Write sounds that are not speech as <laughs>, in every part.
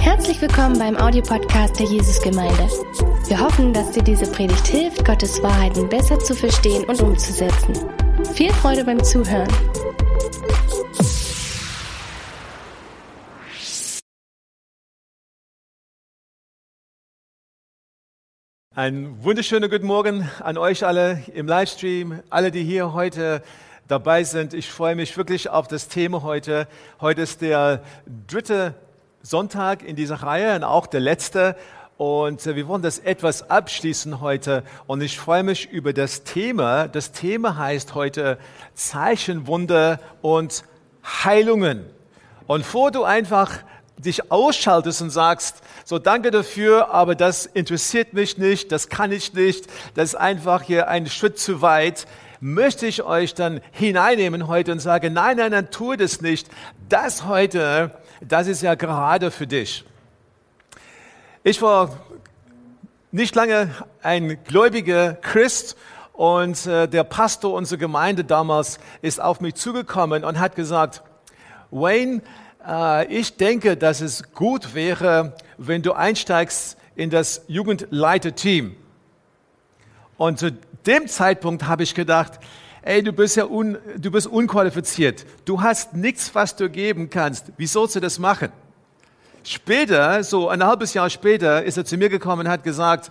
Herzlich willkommen beim Audiopodcast der Jesusgemeinde. Wir hoffen, dass dir diese Predigt hilft, Gottes Wahrheiten besser zu verstehen und umzusetzen. Viel Freude beim Zuhören. Einen wunderschönen guten Morgen an euch alle im Livestream, alle, die hier heute dabei sind. Ich freue mich wirklich auf das Thema heute. Heute ist der dritte Sonntag in dieser Reihe und auch der letzte. Und äh, wir wollen das etwas abschließen heute. Und ich freue mich über das Thema. Das Thema heißt heute Zeichen, Wunder und Heilungen. Und vor du einfach dich ausschaltest und sagst, so danke dafür, aber das interessiert mich nicht, das kann ich nicht, das ist einfach hier ein Schritt zu weit, möchte ich euch dann hineinnehmen heute und sage, nein, nein, nein, tu das nicht. Das heute, das ist ja gerade für dich. Ich war nicht lange ein gläubiger Christ und äh, der Pastor unserer Gemeinde damals ist auf mich zugekommen und hat gesagt, Wayne, äh, ich denke, dass es gut wäre, wenn du einsteigst in das Jugendleiterteam. Und zu dem Zeitpunkt habe ich gedacht, ey, du bist ja un, du bist unqualifiziert. Du hast nichts, was du geben kannst. Wie sollst du das machen? Später, so ein halbes Jahr später, ist er zu mir gekommen und hat gesagt,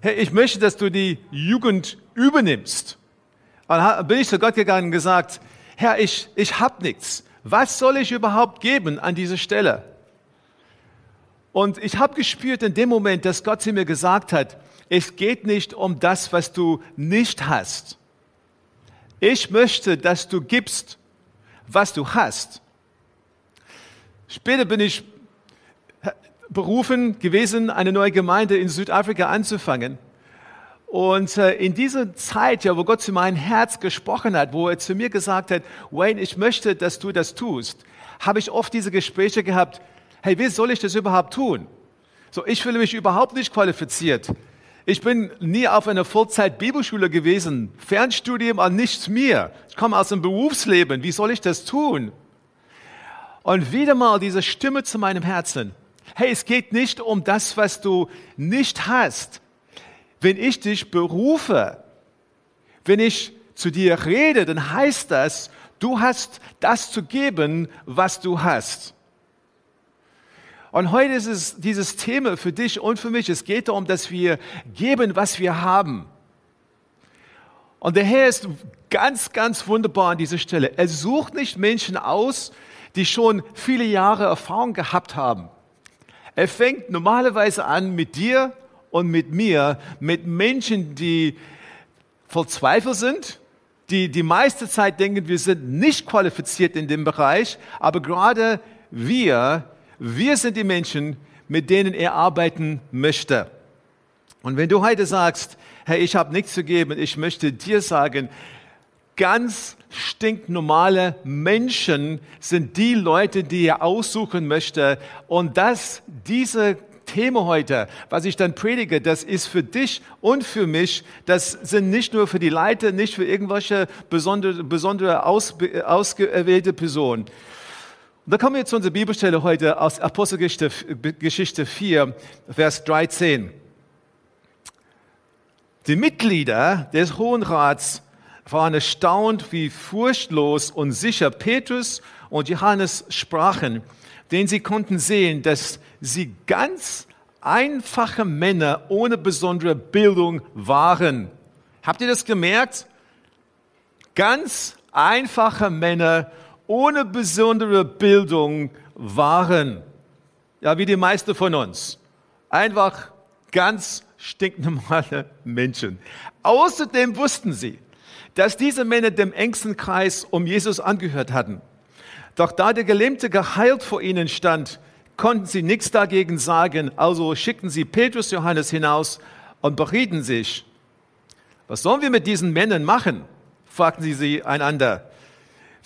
hey, ich möchte, dass du die Jugend übernimmst. Und bin ich zu Gott gegangen und gesagt, Herr, ich, ich habe nichts. Was soll ich überhaupt geben an dieser Stelle? Und ich habe gespürt in dem Moment, dass Gott zu mir gesagt hat, es geht nicht um das, was du nicht hast. Ich möchte, dass du gibst, was du hast. Später bin ich berufen gewesen, eine neue Gemeinde in Südafrika anzufangen. Und äh, in dieser Zeit, ja, wo Gott zu meinem Herz gesprochen hat, wo er zu mir gesagt hat, Wayne, ich möchte, dass du das tust, habe ich oft diese Gespräche gehabt, hey, wie soll ich das überhaupt tun? So, ich fühle mich überhaupt nicht qualifiziert. Ich bin nie auf einer Vollzeit-Bibelschule gewesen, Fernstudium an nichts mehr. Ich komme aus dem Berufsleben, wie soll ich das tun? Und wieder mal diese Stimme zu meinem Herzen. Hey, es geht nicht um das, was du nicht hast, wenn ich dich berufe, wenn ich zu dir rede, dann heißt das, du hast das zu geben, was du hast. Und heute ist es dieses Thema für dich und für mich. Es geht darum, dass wir geben, was wir haben. Und der Herr ist ganz, ganz wunderbar an dieser Stelle. Er sucht nicht Menschen aus, die schon viele Jahre Erfahrung gehabt haben. Er fängt normalerweise an mit dir und mit mir, mit Menschen, die verzweifelt sind, die die meiste Zeit denken, wir sind nicht qualifiziert in dem Bereich, aber gerade wir, wir sind die Menschen, mit denen er arbeiten möchte. Und wenn du heute sagst, hey, ich habe nichts zu geben, ich möchte dir sagen, ganz stinknormale Menschen sind die Leute, die er aussuchen möchte. Und dass diese Thema heute, was ich dann predige, das ist für dich und für mich. Das sind nicht nur für die Leiter, nicht für irgendwelche besondere, besondere aus, ausgewählte Personen. Da kommen wir zu unserer Bibelstelle heute aus Apostelgeschichte 4, Vers 13. Die Mitglieder des Hohen Rats waren erstaunt, wie furchtlos und sicher Petrus und Johannes sprachen, denn sie konnten sehen, dass sie ganz einfache Männer ohne besondere Bildung waren. Habt ihr das gemerkt? Ganz einfache Männer besondere Bildung waren. Ja, wie die meisten von uns. Einfach ganz stinknormale Menschen. Außerdem wussten sie, dass diese Männer dem engsten Kreis um Jesus angehört hatten. Doch da der Gelähmte geheilt vor ihnen stand, konnten sie nichts dagegen sagen, also schickten sie Petrus Johannes hinaus und berieten sich. Was sollen wir mit diesen Männern machen? fragten sie einander.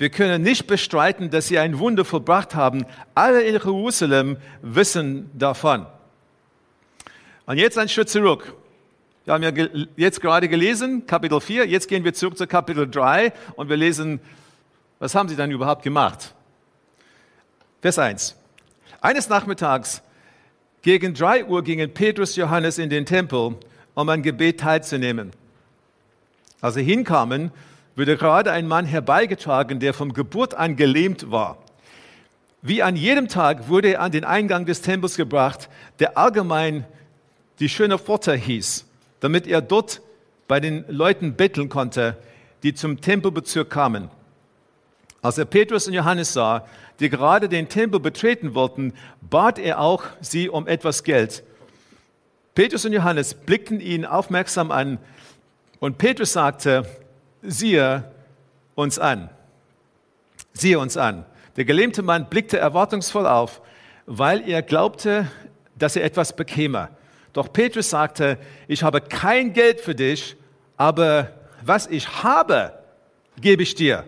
Wir können nicht bestreiten, dass sie ein Wunder vollbracht haben. Alle in Jerusalem wissen davon. Und jetzt ein Schritt zurück. Wir haben ja jetzt gerade gelesen, Kapitel 4, jetzt gehen wir zurück zu Kapitel 3 und wir lesen, was haben sie dann überhaupt gemacht? Vers 1. Eines Nachmittags gegen drei Uhr gingen Petrus Johannes in den Tempel, um ein Gebet teilzunehmen. Als sie hinkamen, wurde gerade ein Mann herbeigetragen, der vom Geburt an gelähmt war. Wie an jedem Tag wurde er an den Eingang des Tempels gebracht, der allgemein die schöne Pforte hieß, damit er dort bei den Leuten betteln konnte, die zum Tempelbezirk kamen. Als er Petrus und Johannes sah, die gerade den Tempel betreten wollten, bat er auch sie um etwas Geld. Petrus und Johannes blickten ihn aufmerksam an und Petrus sagte, siehe uns an. Siehe uns an. Der gelähmte Mann blickte erwartungsvoll auf, weil er glaubte, dass er etwas bekäme. Doch Petrus sagte, ich habe kein Geld für dich, aber was ich habe, gebe ich dir.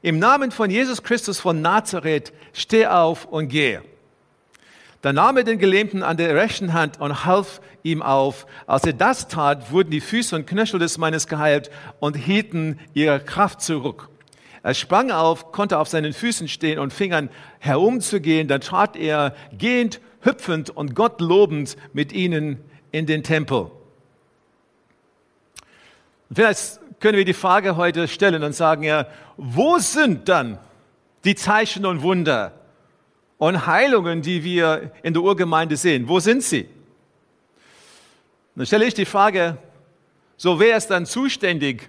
Im Namen von Jesus Christus von Nazareth, steh auf und geh. Da nahm er den Gelähmten an der rechten Hand und half ihm auf. Als er das tat, wurden die Füße und Knöchel des Mannes geheilt und hielten ihre Kraft zurück. Er sprang auf, konnte auf seinen Füßen stehen und fing an herumzugehen. Dann trat er gehend, hüpfend und Gott lobend mit ihnen in den Tempel. Vielleicht können wir die Frage heute stellen und sagen, ja, wo sind dann die Zeichen und Wunder und Heilungen, die wir in der Urgemeinde sehen? Wo sind sie? Dann stelle ich die Frage, so wer ist dann zuständig?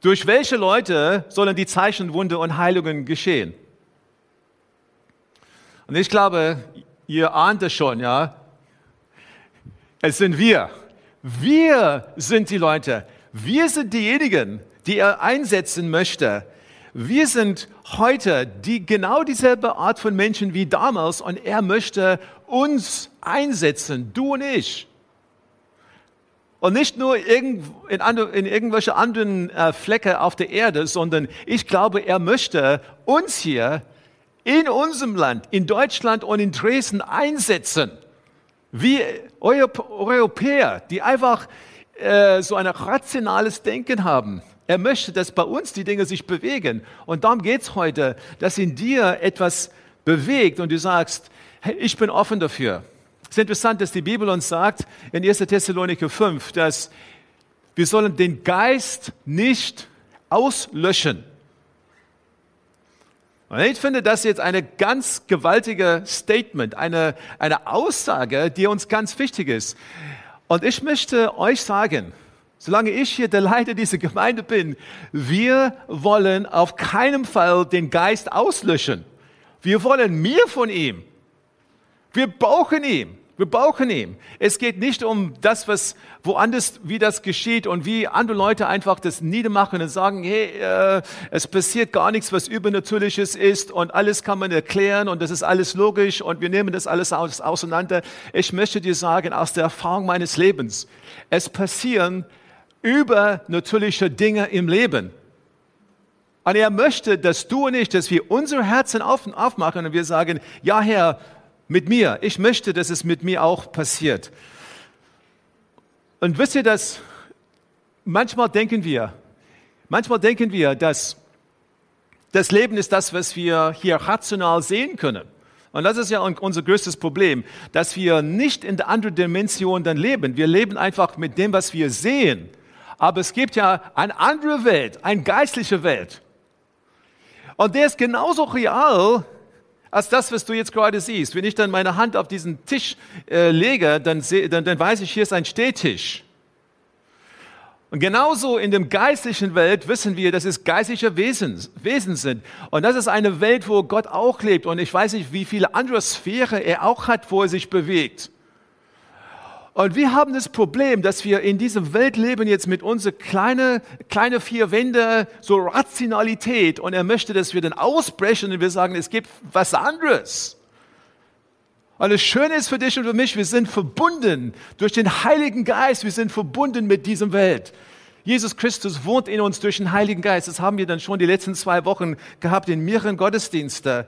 Durch welche Leute sollen die Zeichen, Wunder und Heilungen geschehen? Und ich glaube, ihr ahnt es schon, ja. Es sind wir. Wir sind die Leute. Wir sind diejenigen, die er einsetzen möchte. Wir sind heute die genau dieselbe Art von Menschen wie damals und er möchte uns einsetzen, du und ich. Und nicht nur in, in, in irgendwelche anderen äh, Flecke auf der Erde, sondern ich glaube, er möchte uns hier in unserem Land, in Deutschland und in Dresden einsetzen. Wie Europäer, die einfach äh, so ein rationales Denken haben. Er möchte, dass bei uns die Dinge sich bewegen. Und darum geht es heute, dass in dir etwas bewegt und du sagst, hey, ich bin offen dafür. Es ist interessant, dass die Bibel uns sagt in 1. Thessaloniker 5, dass wir sollen den Geist nicht auslöschen. Und ich finde das jetzt eine ganz gewaltige Statement, eine, eine Aussage, die uns ganz wichtig ist. Und ich möchte euch sagen, solange ich hier der Leiter dieser Gemeinde bin, wir wollen auf keinen Fall den Geist auslöschen. Wir wollen mehr von ihm. Wir brauchen ihn. Wir brauchen ihn. Es geht nicht um das, was woanders, wie das geschieht und wie andere Leute einfach das niedermachen und sagen, hey, äh, es passiert gar nichts, was Übernatürliches ist und alles kann man erklären und das ist alles logisch und wir nehmen das alles aus, auseinander. Ich möchte dir sagen, aus der Erfahrung meines Lebens, es passieren übernatürliche Dinge im Leben. Und er möchte, dass du und ich, dass wir unsere Herzen aufmachen und wir sagen, ja Herr, mit mir. Ich möchte, dass es mit mir auch passiert. Und wisst ihr, dass manchmal denken wir, manchmal denken wir, dass das Leben ist das, was wir hier rational sehen können. Und das ist ja unser größtes Problem, dass wir nicht in der anderen Dimension dann leben. Wir leben einfach mit dem, was wir sehen. Aber es gibt ja eine andere Welt, eine geistliche Welt. Und der ist genauso real als das, was du jetzt gerade siehst. Wenn ich dann meine Hand auf diesen Tisch äh, lege, dann, dann, dann weiß ich, hier ist ein Stehtisch. Und genauso in der geistlichen Welt wissen wir, dass es geistliche Wesen, Wesen sind. Und das ist eine Welt, wo Gott auch lebt. Und ich weiß nicht, wie viele andere Sphäre er auch hat, wo er sich bewegt. Und wir haben das Problem, dass wir in dieser Welt leben jetzt mit unserer kleinen kleine vier Wände, so Rationalität. Und er möchte, dass wir dann ausbrechen und wir sagen, es gibt was anderes. Und das Schöne ist für dich und für mich, wir sind verbunden durch den Heiligen Geist. Wir sind verbunden mit dieser Welt. Jesus Christus wohnt in uns durch den Heiligen Geist. Das haben wir dann schon die letzten zwei Wochen gehabt in mehreren Gottesdiensten.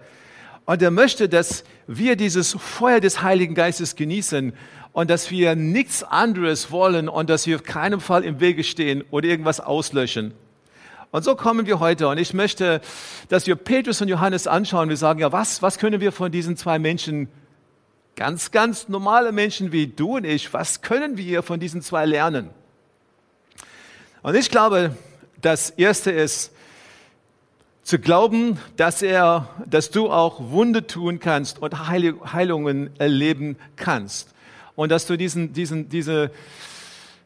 Und er möchte, dass wir dieses Feuer des Heiligen Geistes genießen und dass wir nichts anderes wollen und dass wir auf keinen Fall im Wege stehen oder irgendwas auslöschen. Und so kommen wir heute. Und ich möchte, dass wir Petrus und Johannes anschauen. Wir sagen, ja, was, was können wir von diesen zwei Menschen, ganz, ganz normale Menschen wie du und ich, was können wir von diesen zwei lernen? Und ich glaube, das erste ist, zu glauben, dass er, dass du auch Wunde tun kannst und Heilungen erleben kannst. Und dass du diesen, diesen, diese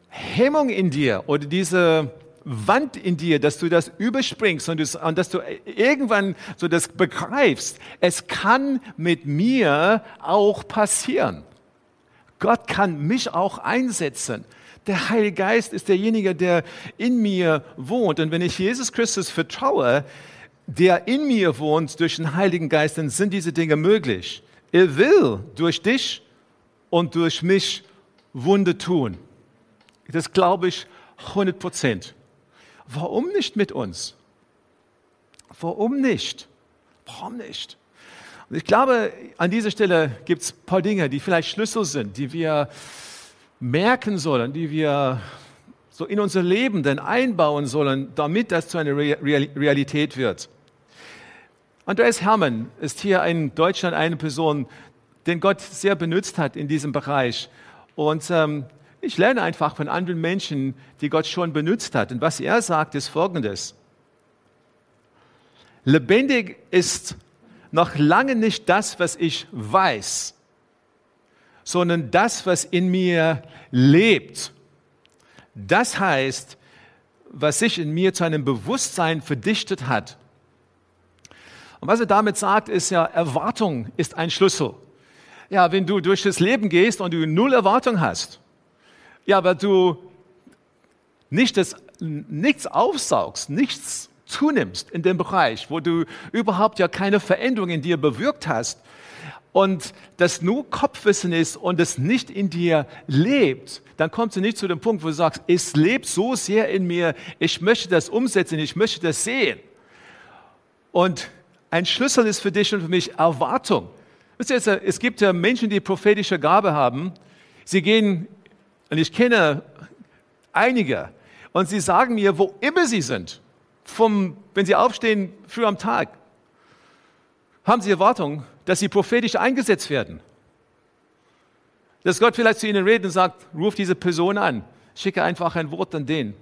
Hemmung in dir oder diese Wand in dir, dass du das überspringst und, das, und dass du irgendwann so das begreifst. Es kann mit mir auch passieren. Gott kann mich auch einsetzen. Der Heilige Geist ist derjenige, der in mir wohnt. Und wenn ich Jesus Christus vertraue, der in mir wohnt durch den Heiligen Geist, dann sind diese Dinge möglich. Er will durch dich und durch mich Wunde tun. Das glaube ich 100 Prozent. Warum nicht mit uns? Warum nicht? Warum nicht? Und ich glaube, an dieser Stelle gibt es ein paar Dinge, die vielleicht Schlüssel sind, die wir merken sollen, die wir so in unser Leben dann einbauen sollen, damit das zu einer Realität wird. Andreas Hermann ist hier in Deutschland eine Person, den Gott sehr benutzt hat in diesem Bereich. Und ähm, ich lerne einfach von anderen Menschen, die Gott schon benutzt hat. Und was er sagt, ist Folgendes. Lebendig ist noch lange nicht das, was ich weiß, sondern das, was in mir lebt. Das heißt, was sich in mir zu einem Bewusstsein verdichtet hat. Und was er damit sagt, ist ja, Erwartung ist ein Schlüssel. Ja, wenn du durch das Leben gehst und du null Erwartung hast, ja, weil du nicht das, nichts aufsaugst, nichts zunimmst in dem Bereich, wo du überhaupt ja keine Veränderung in dir bewirkt hast und das nur Kopfwissen ist und es nicht in dir lebt, dann kommst du nicht zu dem Punkt, wo du sagst, es lebt so sehr in mir, ich möchte das umsetzen, ich möchte das sehen. Und ein Schlüssel ist für dich und für mich Erwartung. Es gibt ja Menschen, die prophetische Gabe haben. Sie gehen und ich kenne einige. Und sie sagen mir, wo immer sie sind, vom, wenn sie aufstehen, früh am Tag, haben sie Erwartung, dass sie prophetisch eingesetzt werden. Dass Gott vielleicht zu ihnen redet und sagt, ruf diese Person an, schicke einfach ein Wort an den.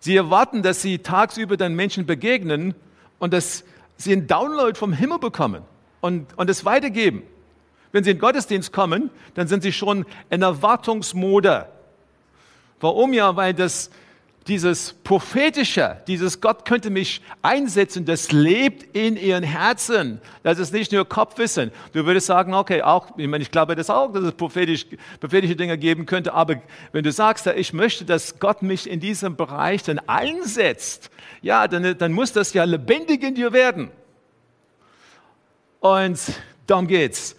Sie erwarten, dass sie tagsüber den Menschen begegnen und dass sie einen Download vom Himmel bekommen und, und es weitergeben. Wenn Sie in den Gottesdienst kommen, dann sind Sie schon in Erwartungsmode. Warum ja? Weil das, dieses prophetische, dieses Gott könnte mich einsetzen, das lebt in ihren Herzen. Das ist nicht nur Kopfwissen. Du würdest sagen, okay, auch, ich meine, ich glaube das auch, dass es prophetisch, prophetische Dinge geben könnte, aber wenn du sagst, ich möchte, dass Gott mich in diesem Bereich dann einsetzt, ja, dann, dann muss das ja lebendig in dir werden. Und darum geht's.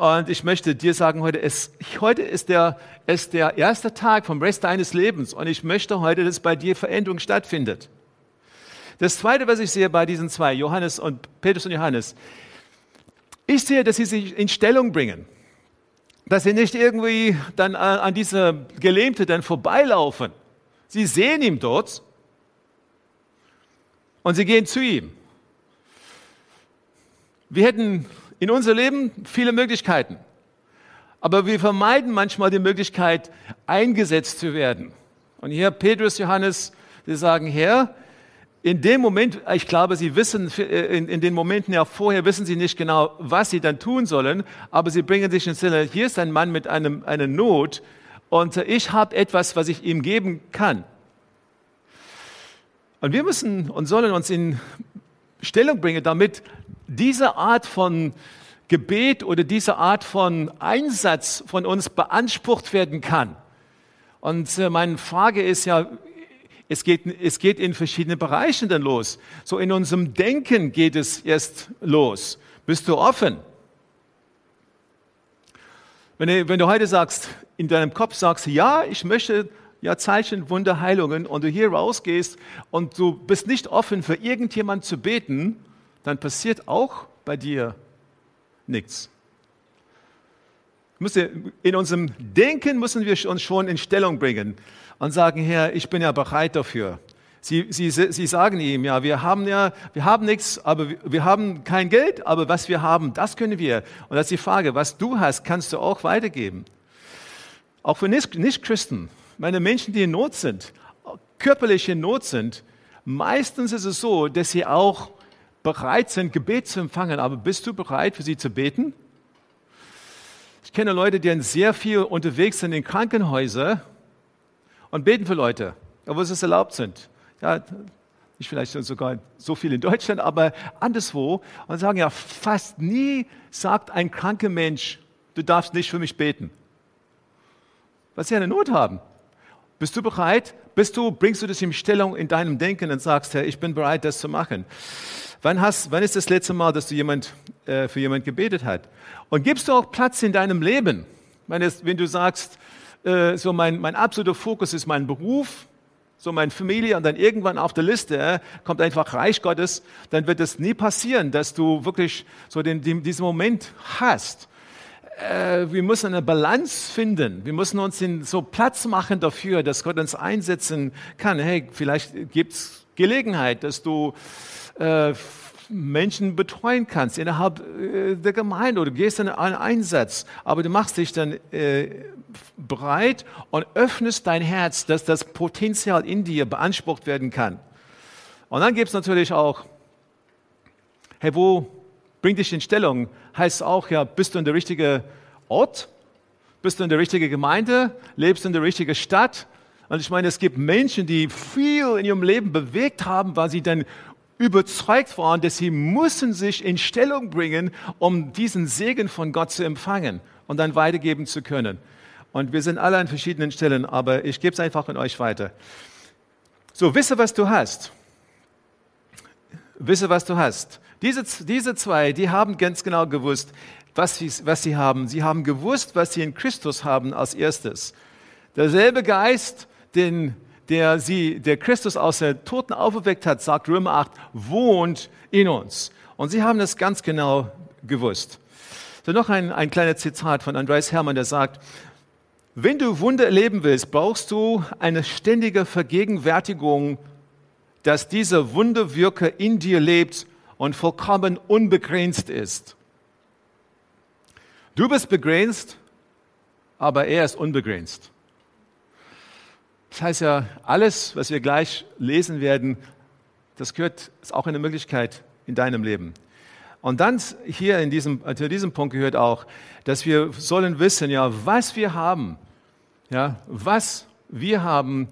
Und ich möchte dir sagen, heute ist, heute ist, der, ist der erste Tag vom Rest deines Lebens. Und ich möchte heute, dass bei dir Veränderung stattfindet. Das Zweite, was ich sehe bei diesen zwei, Johannes und Petrus und Johannes, ich sehe, dass sie sich in Stellung bringen. Dass sie nicht irgendwie dann an dieser Gelähmte dann vorbeilaufen. Sie sehen ihn dort und sie gehen zu ihm. Wir hätten in unser Leben viele Möglichkeiten. Aber wir vermeiden manchmal die Möglichkeit, eingesetzt zu werden. Und hier Petrus, Johannes, sie sagen, Herr, in dem Moment, ich glaube, sie wissen, in, in, den Momenten ja vorher wissen sie nicht genau, was sie dann tun sollen, aber sie bringen sich in Stelle, hier ist ein Mann mit einem, einer Not und ich habe etwas, was ich ihm geben kann. Und wir müssen und sollen uns in Stellung bringen, damit diese Art von Gebet oder diese Art von Einsatz von uns beansprucht werden kann. Und äh, meine Frage ist ja, es geht, es geht in verschiedenen Bereichen dann los. So in unserem Denken geht es erst los. Bist du offen? Wenn du, wenn du heute sagst, in deinem Kopf sagst, ja, ich möchte ja Zeichen, Wunder, Heilungen und du hier rausgehst und du bist nicht offen für irgendjemand zu beten, dann passiert auch bei dir nichts. In unserem Denken müssen wir uns schon in Stellung bringen und sagen, Herr, ich bin ja bereit dafür. Sie, sie, sie sagen ihm, ja, wir haben ja, wir haben nichts, aber wir haben kein Geld, aber was wir haben, das können wir. Und das ist die Frage, was du hast, kannst du auch weitergeben. Auch für Nicht-Christen, meine Menschen, die in Not sind, körperlich in Not sind, meistens ist es so, dass sie auch bereit sind, Gebet zu empfangen. Aber bist du bereit, für sie zu beten? Ich kenne Leute, die sehr viel unterwegs sind in Krankenhäusern und beten für Leute, obwohl es erlaubt sind. Ja, nicht vielleicht sogar so viel in Deutschland, aber anderswo. Und sagen ja, fast nie sagt ein kranker Mensch, du darfst nicht für mich beten. Was sie eine Not haben. Bist du bereit? Bist du, bringst du das in Stellung in deinem Denken und sagst, Herr, ich bin bereit, das zu machen. Wann, hast, wann ist das letzte Mal, dass du jemand, äh, für jemand gebetet hast? Und gibst du auch Platz in deinem Leben? Meine, wenn du sagst, äh, so mein, mein absoluter Fokus ist mein Beruf, so meine Familie und dann irgendwann auf der Liste äh, kommt einfach Reich Gottes, dann wird es nie passieren, dass du wirklich so den, den, diesen Moment hast. Äh, wir müssen eine Balance finden. Wir müssen uns in so Platz machen dafür, dass Gott uns einsetzen kann. Hey, vielleicht gibt es Gelegenheit, dass du äh, Menschen betreuen kannst innerhalb äh, der Gemeinde oder gehst in einen Einsatz, aber du machst dich dann äh, bereit und öffnest dein Herz, dass das Potenzial in dir beansprucht werden kann. Und dann gibt es natürlich auch, hey, wo bringt dich in Stellung? Heißt auch, ja, bist du in der richtigen Ort? Bist du in der richtigen Gemeinde? Lebst du in der richtigen Stadt? Und ich meine, es gibt Menschen, die viel in ihrem Leben bewegt haben, weil sie dann überzeugt waren, dass sie müssen sich in Stellung bringen, um diesen Segen von Gott zu empfangen und dann weitergeben zu können. Und wir sind alle an verschiedenen Stellen, aber ich gebe es einfach an euch weiter. So, wisse, was du hast. Wisse, was du hast. Diese, diese zwei, die haben ganz genau gewusst, was sie, was sie haben. Sie haben gewusst, was sie in Christus haben als erstes. Derselbe Geist, den der sie, der Christus aus der Toten auferweckt hat, sagt Römer 8, wohnt in uns. Und sie haben das ganz genau gewusst. So noch ein, ein kleiner Zitat von Andreas Hermann, der sagt, wenn du Wunder erleben willst, brauchst du eine ständige Vergegenwärtigung, dass dieser Wunderwirker in dir lebt und vollkommen unbegrenzt ist. Du bist begrenzt, aber er ist unbegrenzt. Das heißt ja, alles, was wir gleich lesen werden, das gehört, ist auch eine Möglichkeit in deinem Leben. Und dann hier in diesem, zu diesem Punkt gehört auch, dass wir sollen wissen, ja, was wir haben, ja, was wir haben,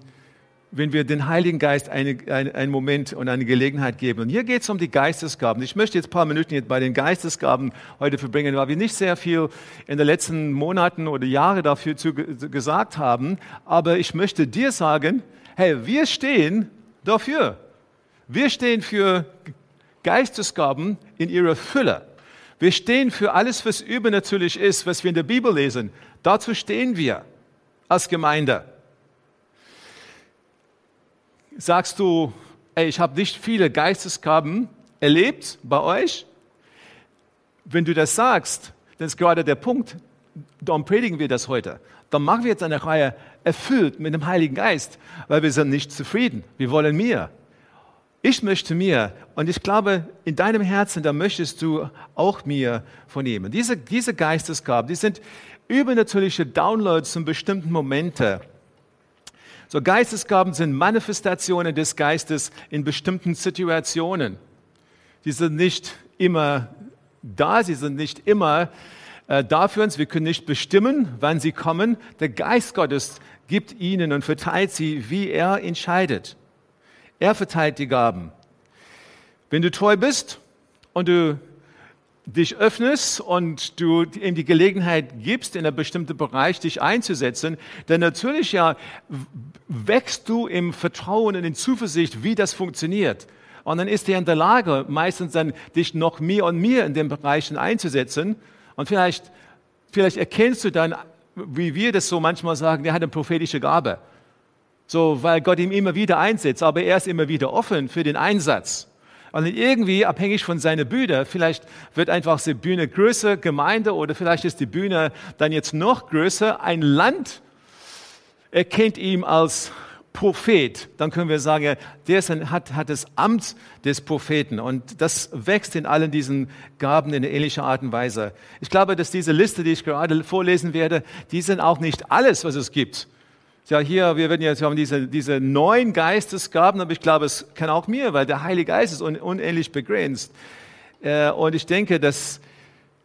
wenn wir den Heiligen Geist eine, eine, einen Moment und eine Gelegenheit geben. Und hier geht es um die Geistesgaben. Ich möchte jetzt ein paar Minuten jetzt bei den Geistesgaben heute verbringen, weil wir nicht sehr viel in den letzten Monaten oder Jahren dafür zu, gesagt haben. Aber ich möchte dir sagen, hey, wir stehen dafür. Wir stehen für Geistesgaben in ihrer Fülle. Wir stehen für alles, was übernatürlich ist, was wir in der Bibel lesen. Dazu stehen wir als Gemeinde sagst du, ey, ich habe nicht viele Geistesgaben erlebt bei euch. Wenn du das sagst, dann ist gerade der Punkt, darum predigen wir das heute. Dann machen wir jetzt eine Reihe erfüllt mit dem Heiligen Geist, weil wir sind nicht zufrieden. Wir wollen mehr. Ich möchte mir und ich glaube, in deinem Herzen, da möchtest du auch mir vernehmen. Diese, diese Geistesgaben, die sind übernatürliche Downloads zu bestimmten Momenten so Geistesgaben sind Manifestationen des Geistes in bestimmten Situationen. Sie sind nicht immer da, sie sind nicht immer äh, da für uns. Wir können nicht bestimmen, wann sie kommen. Der Geist Gottes gibt ihnen und verteilt sie, wie er entscheidet. Er verteilt die Gaben. Wenn du treu bist und du dich öffnest und du ihm die Gelegenheit gibst, in einem bestimmten Bereich dich einzusetzen, dann natürlich ja wächst du im Vertrauen und in Zuversicht, wie das funktioniert. Und dann ist er in der Lage, meistens dann dich noch mehr und mehr in den Bereichen einzusetzen. Und vielleicht, vielleicht erkennst du dann, wie wir das so manchmal sagen, der hat eine prophetische Gabe. So, weil Gott ihm immer wieder einsetzt, aber er ist immer wieder offen für den Einsatz. Und irgendwie, abhängig von seiner Bühne, vielleicht wird einfach die Bühne größer, Gemeinde, oder vielleicht ist die Bühne dann jetzt noch größer. Ein Land erkennt ihn als Prophet, dann können wir sagen, der hat, hat das Amt des Propheten. Und das wächst in allen diesen Gaben in ähnlicher Art und Weise. Ich glaube, dass diese Liste, die ich gerade vorlesen werde, die sind auch nicht alles, was es gibt. Ja, hier, wir werden jetzt, wir haben diese, diese neun Geistesgaben, aber ich glaube, es kann auch mir, weil der Heilige Geist ist un, unendlich begrenzt. Äh, und ich denke, dass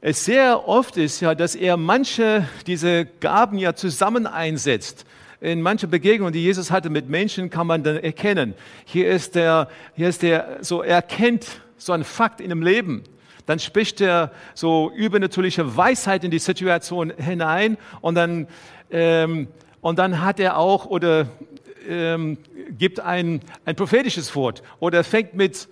es sehr oft ist, ja, dass er manche diese Gaben ja zusammen einsetzt in manchen Begegnungen, die Jesus hatte mit Menschen, kann man dann erkennen. Hier ist der, hier ist der, so er kennt so ein Fakt in dem Leben. Dann spricht er so übernatürliche Weisheit in die Situation hinein und dann, ähm, und dann hat er auch oder ähm, gibt ein, ein prophetisches Wort oder fängt mit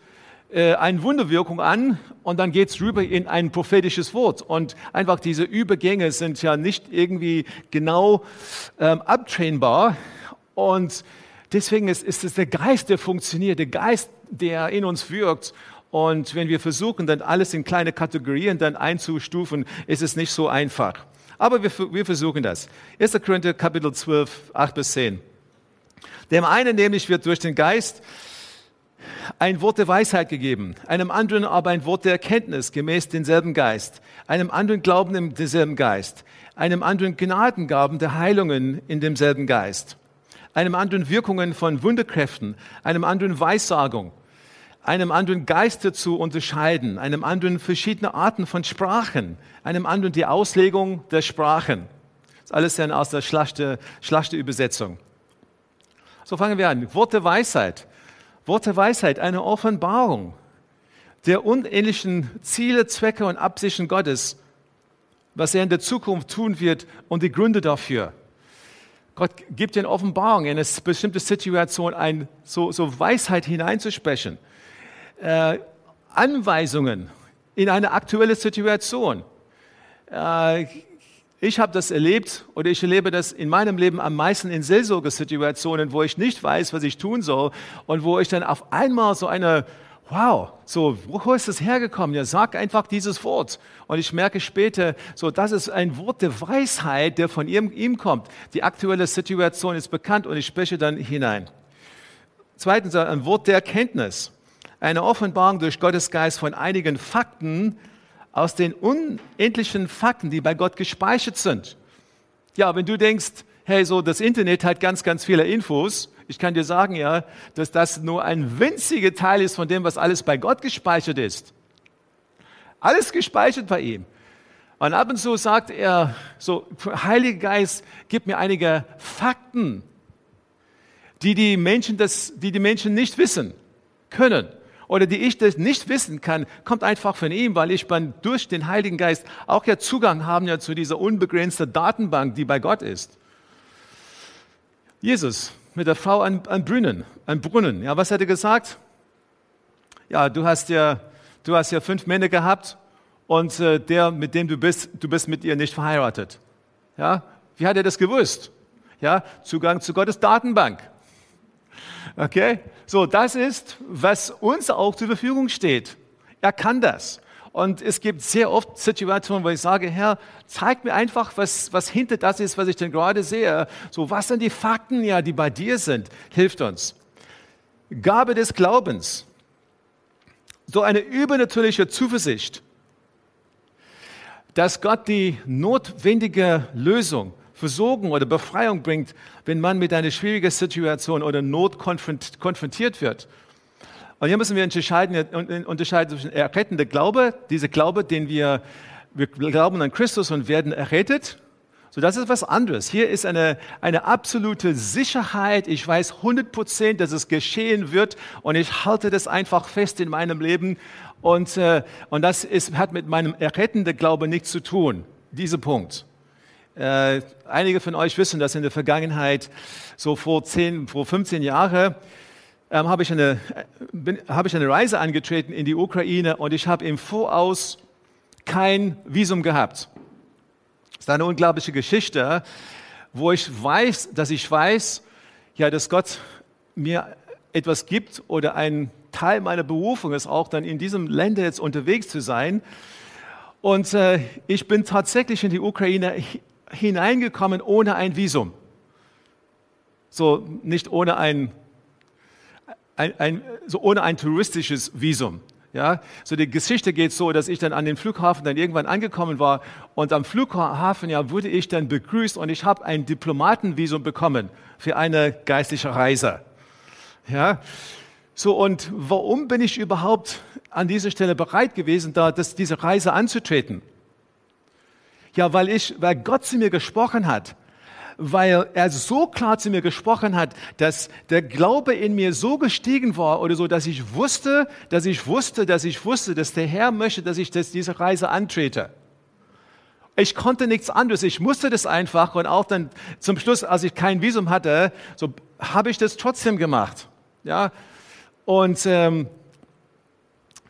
äh, eine Wunderwirkung an und dann geht's rüber in ein prophetisches Wort. Und einfach diese Übergänge sind ja nicht irgendwie genau ähm, abtrainbar. Und deswegen ist, ist es der Geist, der funktioniert, der Geist, der in uns wirkt. Und wenn wir versuchen, dann alles in kleine Kategorien dann einzustufen, ist es nicht so einfach. Aber wir, wir versuchen das. 1. Korinther Kapitel 12, 8 bis 10. Dem einen nämlich wird durch den Geist ein Wort der Weisheit gegeben, einem anderen aber ein Wort der Erkenntnis gemäß denselben Geist, einem anderen Glauben im denselben Geist, einem anderen Gnadengaben der Heilungen in demselben Geist, einem anderen Wirkungen von Wunderkräften, einem anderen Weissagung, einem anderen Geiste zu unterscheiden, einem anderen verschiedene Arten von Sprachen, einem anderen die Auslegung der Sprachen. Das ist alles dann aus der Schlachte, Schlachte Übersetzung. So fangen wir an. Wort der Weisheit. Wort der Weisheit, eine Offenbarung der unähnlichen Ziele, Zwecke und Absichten Gottes, was er in der Zukunft tun wird und die Gründe dafür. Gott gibt in Offenbarung in eine bestimmte Situation ein, so, so Weisheit hineinzusprechen, äh, Anweisungen in eine aktuelle Situation. Äh, ich habe das erlebt oder ich erlebe das in meinem Leben am meisten in Seelsorgesituationen, wo ich nicht weiß, was ich tun soll und wo ich dann auf einmal so eine, wow, so, wo ist das hergekommen? Ja, sag einfach dieses Wort. Und ich merke später, so, das ist ein Wort der Weisheit, der von ihm, ihm kommt. Die aktuelle Situation ist bekannt und ich spreche dann hinein. Zweitens, ein Wort der Erkenntnis. Eine Offenbarung durch Gottes Geist von einigen Fakten, aus den unendlichen Fakten, die bei Gott gespeichert sind. Ja, wenn du denkst, hey, so das Internet hat ganz, ganz viele Infos, ich kann dir sagen, ja, dass das nur ein winziger Teil ist von dem, was alles bei Gott gespeichert ist. Alles gespeichert bei ihm. Und ab und zu sagt er, so, Heiliger Geist, gib mir einige Fakten, die die Menschen, das, die die Menschen nicht wissen können oder die ich das nicht wissen kann, kommt einfach von ihm, weil ich dann durch den Heiligen Geist auch ja Zugang haben ja zu dieser unbegrenzten Datenbank, die bei Gott ist. Jesus mit der Frau an, an Brunnen, an Brunnen. Ja, was hat er gesagt? Ja, du hast ja, du hast ja fünf Männer gehabt und äh, der, mit dem du bist, du bist mit ihr nicht verheiratet. Ja, wie hat er das gewusst? Ja, Zugang zu Gottes Datenbank. Okay? So, das ist, was uns auch zur Verfügung steht. Er kann das. Und es gibt sehr oft Situationen, wo ich sage, Herr, zeig mir einfach, was, was hinter das ist, was ich denn gerade sehe. So, was sind die Fakten, ja, die bei dir sind? Hilft uns. Gabe des Glaubens. So eine übernatürliche Zuversicht, dass Gott die notwendige Lösung Versorgung oder Befreiung bringt, wenn man mit einer schwierigen Situation oder Not konfrontiert wird. Und hier müssen wir unterscheiden, unterscheiden zwischen errettender Glaube, dieser Glaube, den wir, wir glauben an Christus und werden errettet. So, das ist was anderes. Hier ist eine, eine absolute Sicherheit. Ich weiß 100 Prozent, dass es geschehen wird und ich halte das einfach fest in meinem Leben. Und, äh, und das ist, hat mit meinem errettenden Glaube nichts zu tun. Dieser Punkt. Äh, einige von euch wissen, dass in der Vergangenheit, so vor, 10, vor 15 Jahren, ähm, habe ich, eine, hab ich eine Reise angetreten in die Ukraine und ich habe im Voraus kein Visum gehabt. Das ist eine unglaubliche Geschichte, wo ich weiß, dass ich weiß, ja, dass Gott mir etwas gibt oder ein Teil meiner Berufung ist auch dann in diesem Länder jetzt unterwegs zu sein. Und äh, ich bin tatsächlich in die Ukraine hineingekommen ohne ein Visum. so nicht ohne ein, ein, ein, so ohne ein touristisches Visum. Ja, so die Geschichte geht so, dass ich dann an den Flughafen dann irgendwann angekommen war und am Flughafen ja wurde ich dann begrüßt und ich habe ein Diplomatenvisum bekommen für eine geistliche Reise. Ja, so und warum bin ich überhaupt an dieser Stelle bereit gewesen, da das, diese Reise anzutreten? Ja, weil ich, weil Gott zu mir gesprochen hat weil er so klar zu mir gesprochen hat, dass der Glaube in mir so gestiegen war oder so, dass ich wusste, dass ich wusste, dass ich wusste, dass der Herr möchte, dass ich das, diese Reise antrete. Ich konnte nichts anderes. Ich musste das einfach und auch dann zum Schluss, als ich kein Visum hatte, so habe ich das trotzdem gemacht. Ja, und ähm,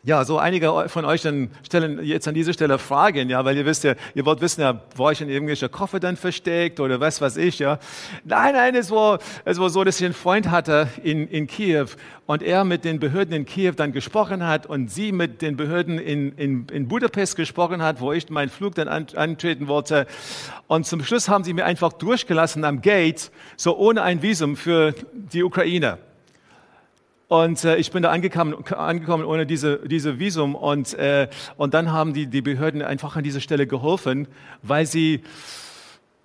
ja, so einige von euch dann stellen jetzt an dieser Stelle Fragen, ja, weil ihr wisst ja, ihr wollt wissen ja, war ich in irgendwelche Koffer dann versteckt oder was weiß ich, ja. Nein, nein, es war, es war so, dass ich einen Freund hatte in, in Kiew und er mit den Behörden in Kiew dann gesprochen hat und sie mit den Behörden in, in, in Budapest gesprochen hat, wo ich meinen Flug dann an, antreten wollte. Und zum Schluss haben sie mir einfach durchgelassen am Gate, so ohne ein Visum für die Ukraine. Und äh, ich bin da angekommen, angekommen ohne diese, diese Visum. Und, äh, und dann haben die, die Behörden einfach an dieser Stelle geholfen, weil sie,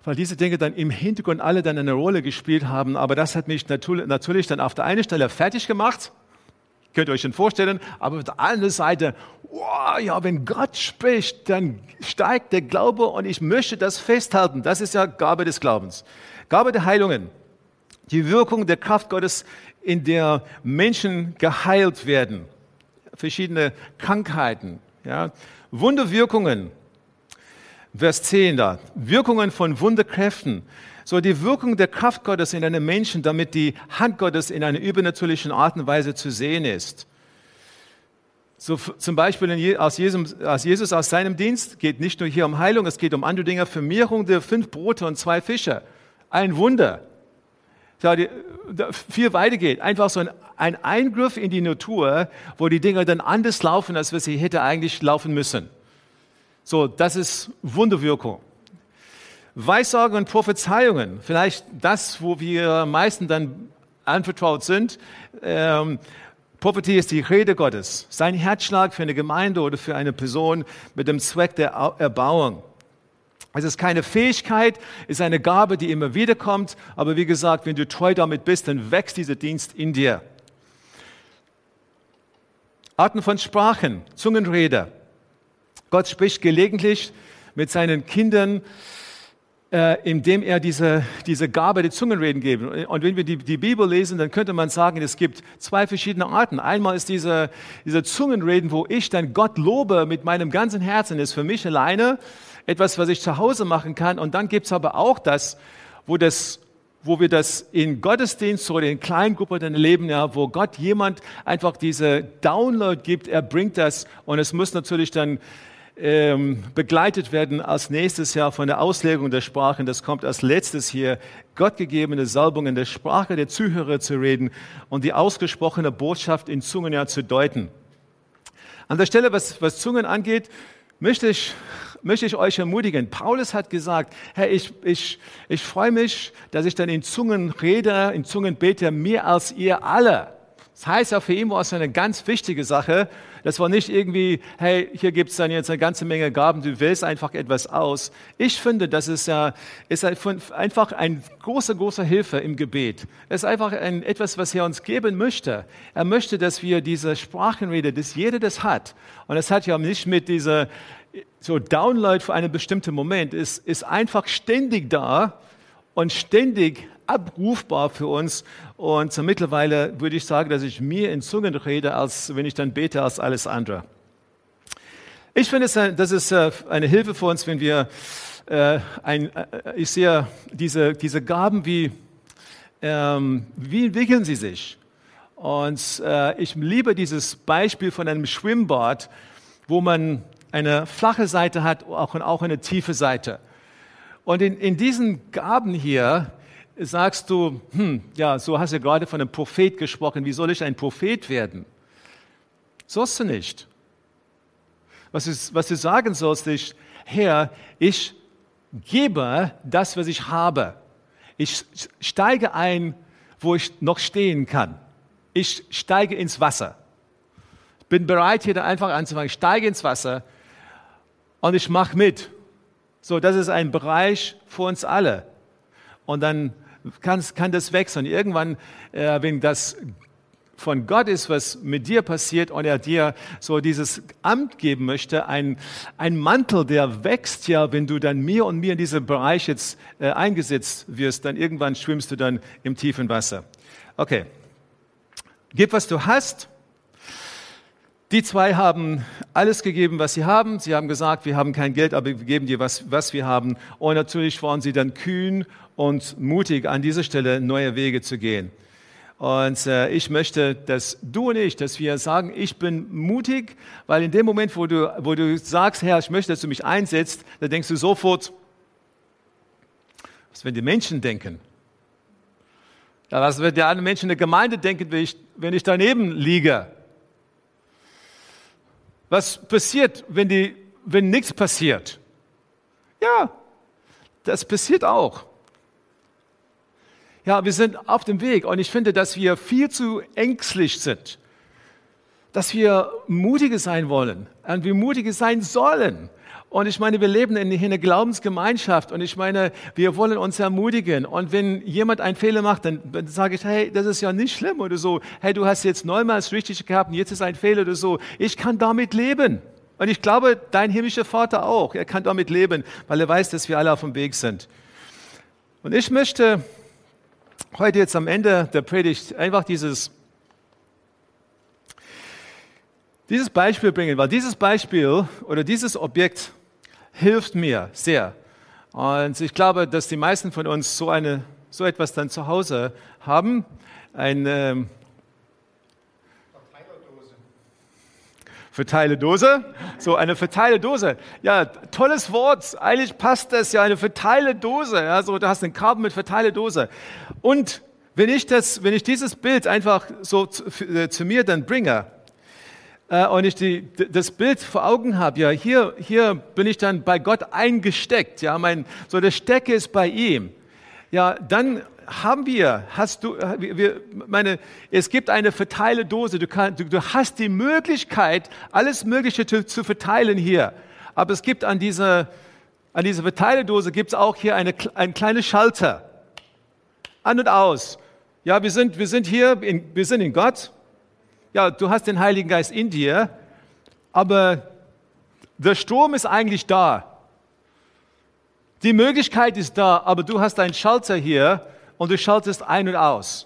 weil diese Dinge dann im Hintergrund alle dann eine Rolle gespielt haben. Aber das hat mich natürlich, dann auf der einen Stelle fertig gemacht. Könnt ihr euch schon vorstellen. Aber auf der anderen Seite, wow, ja, wenn Gott spricht, dann steigt der Glaube und ich möchte das festhalten. Das ist ja Gabe des Glaubens. Gabe der Heilungen. Die Wirkung der Kraft Gottes in der Menschen geheilt werden. Verschiedene Krankheiten, ja. Wunderwirkungen. Vers 10 da. Wirkungen von Wunderkräften. So die Wirkung der Kraft Gottes in einem Menschen, damit die Hand Gottes in einer übernatürlichen Art und Weise zu sehen ist. So zum Beispiel aus Jesus, aus Jesus aus seinem Dienst geht nicht nur hier um Heilung, es geht um andere Dinge, Vermehrung der fünf Brote und zwei Fische. Ein Wunder viel weiter geht. Einfach so ein, ein Eingriff in die Natur, wo die Dinge dann anders laufen, als wir sie hätte eigentlich laufen müssen. So, das ist Wunderwirkung. Weissagen und Prophezeiungen, vielleicht das, wo wir meisten dann anvertraut sind. Ähm, Prophetie ist die Rede Gottes, sein Herzschlag für eine Gemeinde oder für eine Person mit dem Zweck der Erbauung. Es ist keine Fähigkeit, es ist eine Gabe, die immer wieder kommt. Aber wie gesagt, wenn du treu damit bist, dann wächst dieser Dienst in dir. Arten von Sprachen, Zungenrede. Gott spricht gelegentlich mit seinen Kindern, äh, indem er diese, diese Gabe der Zungenreden gibt. Und wenn wir die, die Bibel lesen, dann könnte man sagen, es gibt zwei verschiedene Arten. Einmal ist diese, diese Zungenreden, wo ich dann Gott lobe mit meinem ganzen Herzen, ist für mich alleine etwas, was ich zu Hause machen kann. Und dann gibt es aber auch das, wo das wo wir das in Gottesdienst oder in Kleingruppen erleben, ja, wo Gott jemand einfach diese Download gibt, er bringt das und es muss natürlich dann ähm, begleitet werden als nächstes Jahr von der Auslegung der Sprachen. Das kommt als letztes hier, gottgegebene Salbung in der Sprache der Zuhörer zu reden und die ausgesprochene Botschaft in Zungen ja zu deuten. An der Stelle, was, was Zungen angeht, möchte ich möchte ich euch ermutigen. Paulus hat gesagt, Herr, ich, ich, ich freue mich, dass ich dann in Zungen rede, in Zungen bete, mehr als ihr alle. Das heißt ja, für ihn war es eine ganz wichtige Sache. Das war nicht irgendwie, hey, hier gibt es dann jetzt eine ganze Menge Gaben, du wählst einfach etwas aus. Ich finde, das ist, ja, ist einfach ein großer, großer Hilfe im Gebet. Es ist einfach ein, etwas, was er uns geben möchte. Er möchte, dass wir diese Sprachenrede, dass jeder das hat. Und es hat ja nicht mit dieser so Download für einen bestimmten Moment ist, ist einfach ständig da und ständig abrufbar für uns. Und so mittlerweile würde ich sagen, dass ich mehr in Zungen rede, als wenn ich dann bete, als alles andere. Ich finde, das ist äh, eine Hilfe für uns, wenn wir, äh, ein, äh, ich sehe diese, diese Gaben, wie, ähm, wie entwickeln sie sich? Und ich liebe dieses Beispiel von einem Schwimmbad, wo man eine flache Seite hat auch, und auch eine tiefe Seite. Und in, in diesen Gaben hier sagst du, hm, ja, so hast du gerade von einem Prophet gesprochen, wie soll ich ein Prophet werden? Sollst du nicht. Was du, was du sagen sollst, ist, Herr, ich gebe das, was ich habe. Ich steige ein wo ich noch stehen kann. Ich steige ins Wasser. Bin bereit, hier einfach anzufangen. Ich steige ins Wasser und ich mache mit. So, das ist ein Bereich für uns alle. Und dann kann, kann das wechseln. Irgendwann, äh, wenn das von Gott ist, was mit dir passiert und er dir so dieses Amt geben möchte, ein, ein Mantel, der wächst ja, wenn du dann mir und mir in diesem Bereich jetzt äh, eingesetzt wirst, dann irgendwann schwimmst du dann im tiefen Wasser. Okay. Gib, was du hast. Die zwei haben alles gegeben, was sie haben. Sie haben gesagt, wir haben kein Geld, aber wir geben dir, was, was wir haben. Und natürlich waren sie dann kühn und mutig, an dieser Stelle neue Wege zu gehen. Und äh, ich möchte, dass du und ich, dass wir sagen, ich bin mutig, weil in dem Moment, wo du, wo du sagst, Herr, ich möchte, dass du mich einsetzt, da denkst du sofort, was werden die Menschen denken? Ja, was wird die anderen Menschen in der Gemeinde denken, wenn ich, wenn ich daneben liege? Was passiert, wenn, die, wenn nichts passiert? Ja, das passiert auch. Ja, wir sind auf dem Weg und ich finde, dass wir viel zu ängstlich sind, dass wir mutige sein wollen und wir mutige sein sollen. Und ich meine, wir leben in einer Glaubensgemeinschaft und ich meine, wir wollen uns ermutigen. Und wenn jemand einen Fehler macht, dann sage ich, hey, das ist ja nicht schlimm oder so. Hey, du hast jetzt neunmal richtig gehabt und jetzt ist ein Fehler oder so. Ich kann damit leben. Und ich glaube, dein himmlischer Vater auch. Er kann damit leben, weil er weiß, dass wir alle auf dem Weg sind. Und ich möchte heute jetzt am Ende der Predigt einfach dieses, dieses Beispiel bringen, weil dieses Beispiel oder dieses Objekt hilft mir sehr. Und ich glaube, dass die meisten von uns so, eine, so etwas dann zu Hause haben. Ähm, Verteiledose. So eine Verteiledose. Ja, tolles Wort. Eigentlich passt das ja, eine Verteiledose. Ja, so, du hast einen Kabel mit Verteiledose. Und wenn ich das, wenn ich dieses Bild einfach so zu, äh, zu mir dann bringe, und ich die, das Bild vor Augen habe, ja, hier, hier bin ich dann bei Gott eingesteckt, ja, mein, so der Stecke ist bei ihm, ja, dann haben wir, hast du, wir, meine, es gibt eine Verteiledose. Du, kann, du, du hast die Möglichkeit, alles Mögliche zu, zu verteilen hier. Aber es gibt an dieser, an dieser Verteiledose gibt es auch hier eine, einen kleinen Schalter. An und aus. Ja, wir sind, wir sind hier, in, wir sind in Gott. Ja, du hast den Heiligen Geist in dir. Aber der Strom ist eigentlich da. Die Möglichkeit ist da, aber du hast einen Schalter hier und du schaltest ein und aus.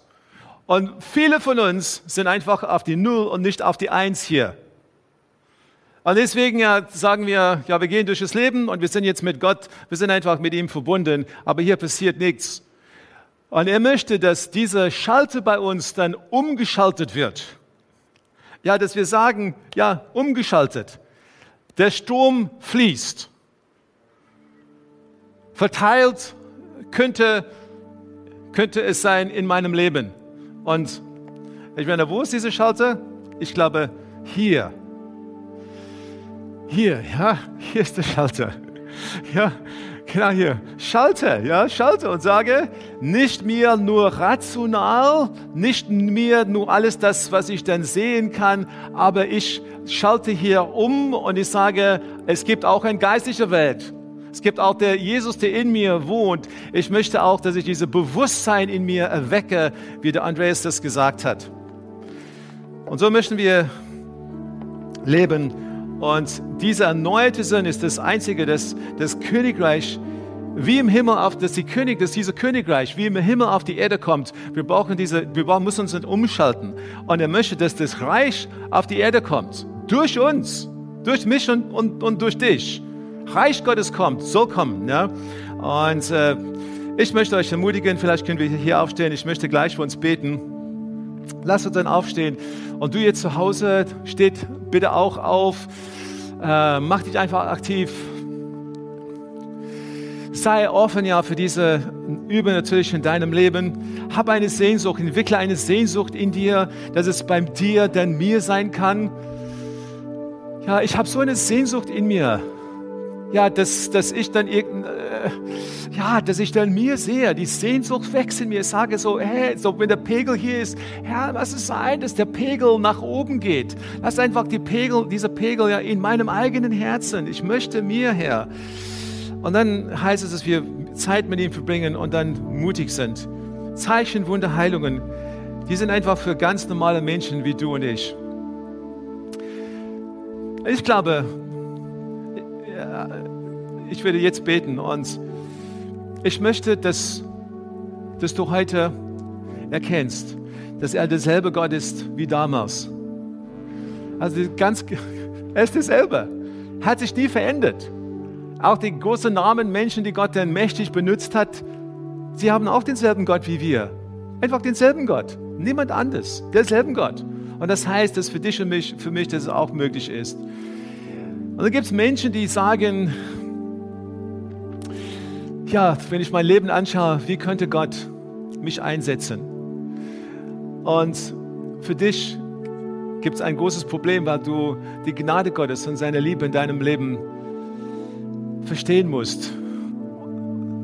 Und viele von uns sind einfach auf die Null und nicht auf die Eins hier. Und deswegen sagen wir, ja, wir gehen durch das Leben und wir sind jetzt mit Gott, wir sind einfach mit ihm verbunden, aber hier passiert nichts. Und er möchte, dass dieser Schalter bei uns dann umgeschaltet wird. Ja, dass wir sagen, ja, umgeschaltet. Der Strom fließt. Verteilt könnte könnte es sein in meinem Leben. Und ich meine, wo ist diese Schalter? Ich glaube, hier. Hier, ja, <laughs> hier ist der Schalter. Ja, genau hier. Schalter, ja, Schalter und sage, nicht mir nur rational, nicht mir nur alles das, was ich dann sehen kann, aber ich schalte hier um und ich sage, es gibt auch eine geistliche Welt. Es gibt auch der Jesus, der in mir wohnt. Ich möchte auch, dass ich dieses Bewusstsein in mir erwecke, wie der Andreas das gesagt hat. Und so möchten wir leben. Und dieser erneute Sinn ist das Einzige, dass das Königreich wie im Himmel auf, dass die König, dass dieser Königreich wie im Himmel auf die Erde kommt. Wir brauchen diese, wir brauchen, müssen uns umschalten. Und er möchte, dass das Reich auf die Erde kommt. Durch uns. Durch mich und, und, und durch dich. Reich Gottes kommt, soll kommen. Ja? Und äh, ich möchte euch ermutigen, vielleicht können wir hier aufstehen, ich möchte gleich für uns beten. Lasst uns dann aufstehen. Und du jetzt zu Hause, steht bitte auch auf. Äh, mach dich einfach aktiv. Sei offen ja für diese Übernatürliche in deinem Leben. Hab eine Sehnsucht, entwickle eine Sehnsucht in dir, dass es beim dir dann mir sein kann. Ja, ich habe so eine Sehnsucht in mir ja, dass, dass ich dann irgend, äh, ja, dass ich dann mir sehe, die Sehnsucht wächst in mir. Ich sage so, hey, so wenn der Pegel hier ist, Herr, lass es sein, dass der Pegel nach oben geht. Lass einfach die Pegel, dieser Pegel ja in meinem eigenen Herzen. Ich möchte mir, Herr. Und dann heißt es, dass wir Zeit mit ihm verbringen und dann mutig sind. Zeichen, Wunder, Heilungen, die sind einfach für ganz normale Menschen wie du und ich. Ich glaube, ich werde jetzt beten und ich möchte, dass, dass du heute erkennst, dass er derselbe Gott ist wie damals. Also ganz, <laughs> er ist derselbe, hat sich nie verändert. Auch die großen Namen Menschen, die Gott dann mächtig benutzt hat, sie haben auch denselben Gott wie wir. Einfach denselben Gott, niemand anders, derselben Gott. Und das heißt, dass für dich und mich, für mich das auch möglich ist. Und dann gibt es Menschen, die sagen, ja, wenn ich mein Leben anschaue, wie könnte Gott mich einsetzen? Und für dich gibt es ein großes Problem, weil du die Gnade Gottes und seine Liebe in deinem Leben verstehen musst,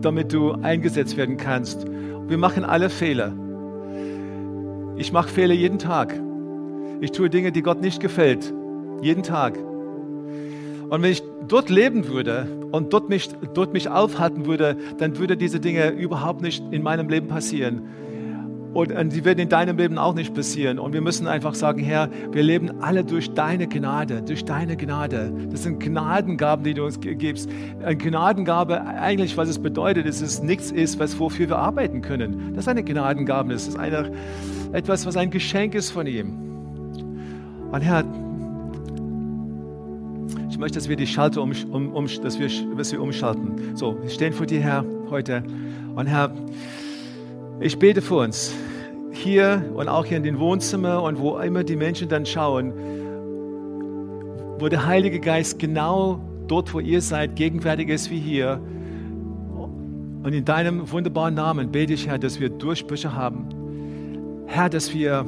damit du eingesetzt werden kannst. Wir machen alle Fehler. Ich mache Fehler jeden Tag. Ich tue Dinge, die Gott nicht gefällt. Jeden Tag. Und wenn ich dort leben würde und dort mich, dort mich aufhalten würde, dann würde diese Dinge überhaupt nicht in meinem Leben passieren. Und, die werden in deinem Leben auch nicht passieren. Und wir müssen einfach sagen, Herr, wir leben alle durch deine Gnade, durch deine Gnade. Das sind Gnadengaben, die du uns gibst. Eine Gnadengabe, eigentlich, was es bedeutet, ist, dass es nichts ist, was, wofür wir arbeiten können. Das ist eine Gnadengabe. Das ist eine, etwas, was ein Geschenk ist von ihm. Und Herr, möchte, dass wir die Schalter um, um, um dass wir, dass wir umschalten. So, wir stehen vor dir, Herr, heute. Und Herr, ich bete für uns, hier und auch hier in den Wohnzimmer und wo immer die Menschen dann schauen, wo der Heilige Geist genau dort, wo ihr seid, gegenwärtig ist wie hier. Und in deinem wunderbaren Namen bete ich, Herr, dass wir Durchbrüche haben. Herr, dass wir,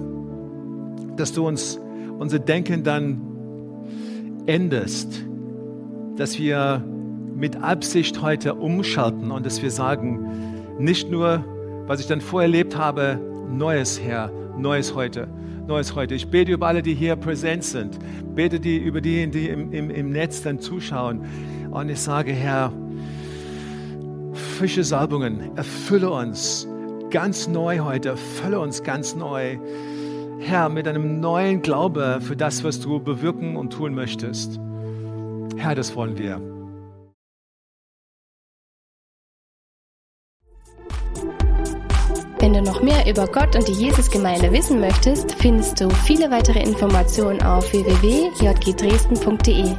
dass du uns unser Denken dann änderst, dass wir mit Absicht heute umschalten und dass wir sagen, nicht nur, was ich dann vorher erlebt habe, Neues, Herr, Neues heute, Neues heute. Ich bete über alle, die hier präsent sind, bete die über die, die im, im, im Netz dann zuschauen und ich sage, Herr, frische Salbungen, erfülle uns ganz neu heute, erfülle uns ganz neu. Herr, mit einem neuen Glaube für das, was du bewirken und tun möchtest. Herr, das wollen wir. Wenn du noch mehr über Gott und die Jesusgemeinde wissen möchtest, findest du viele weitere Informationen auf www.jgdresden.de.